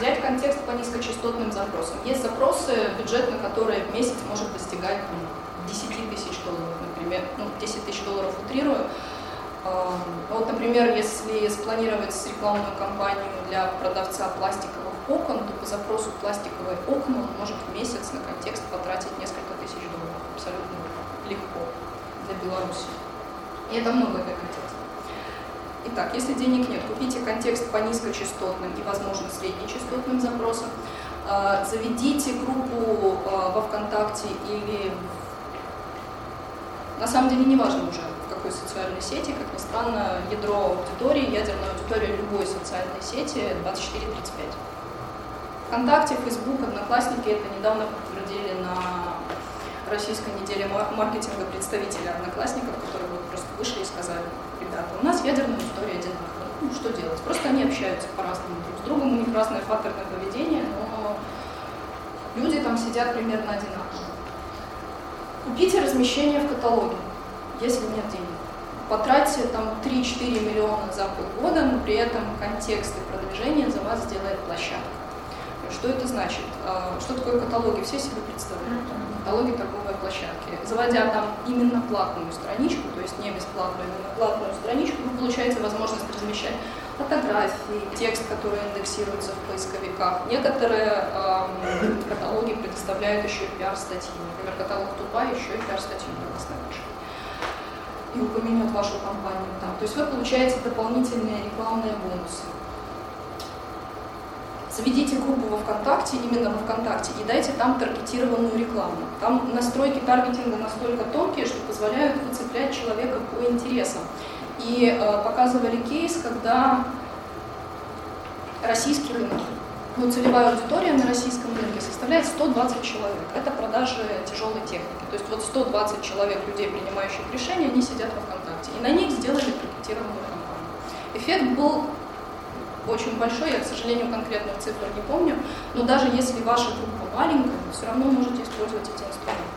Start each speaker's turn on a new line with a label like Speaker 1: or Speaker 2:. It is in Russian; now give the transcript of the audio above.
Speaker 1: Взять контекст по низкочастотным запросам. Есть запросы, бюджет на которые в месяц может достигать там, 10 тысяч долларов, например. Ну, 10 тысяч долларов утрирую. Вот, например, если спланировать рекламную кампанию для продавца пластиковых окон, то по запросу пластиковые окна он может в месяц на контекст потратить несколько тысяч долларов. Абсолютно легко для Беларуси. И это много для контекста. Итак, если денег нет, купите контекст по низкочастотным и, возможно, среднечастотным запросам. А, заведите группу а, во ВКонтакте или на самом деле не важно уже в какой социальной сети, как ни странно, ядро аудитории, ядерная аудитория любой социальной сети 24-35. ВКонтакте, Фейсбук, Одноклассники это недавно подтвердили российской неделе маркетинга представителя Одноклассников, которые вот просто вышли и сказали, ребята, у нас ядерная аудитория одинаковая. Ну, что делать? Просто они общаются по-разному друг с другом, у них разное паттерны поведения, но люди там сидят примерно одинаково. Купите размещение в каталоге, если нет денег. Потратьте там 3-4 миллиона за полгода, но при этом контекст и продвижение за вас сделает площадка. Что это значит? А, что такое каталоги? Все себе представляют. Каталоги торговой площадки. Заводя там именно платную страничку, то есть не бесплатную, а именно платную страничку, вы получаете возможность размещать фотографии, текст, который индексируется в поисковиках. Некоторые эм, каталоги предоставляют еще и пиар-статьи. Например, каталог Тупа еще и пиар-статью для вас напишет. И упомянет вашу компанию там. То есть вы получаете дополнительные рекламные бонусы. Заведите группу во ВКонтакте, именно во ВКонтакте, и дайте там таргетированную рекламу. Там настройки таргетинга настолько тонкие, что позволяют выцеплять человека по интересам. И э, показывали кейс, когда российский рынок, ну, целевая аудитория на российском рынке составляет 120 человек. Это продажи тяжелой техники. То есть вот 120 человек, людей, принимающих решения, они сидят во ВКонтакте. И на них сделали таргетированную кампанию. Эффект был очень большой, я, к сожалению, конкретных цифр не помню, но даже если ваша группа маленькая, вы все равно можете использовать эти инструменты.